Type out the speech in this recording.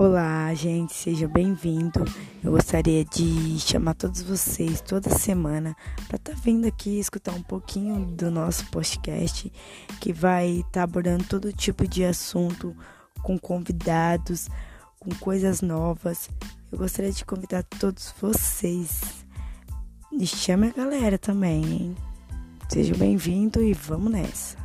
Olá, gente, seja bem-vindo. Eu gostaria de chamar todos vocês toda semana para estar tá vindo aqui escutar um pouquinho do nosso podcast, que vai estar tá abordando todo tipo de assunto com convidados, com coisas novas. Eu gostaria de convidar todos vocês. E chame a galera também, hein? Seja bem-vindo e vamos nessa.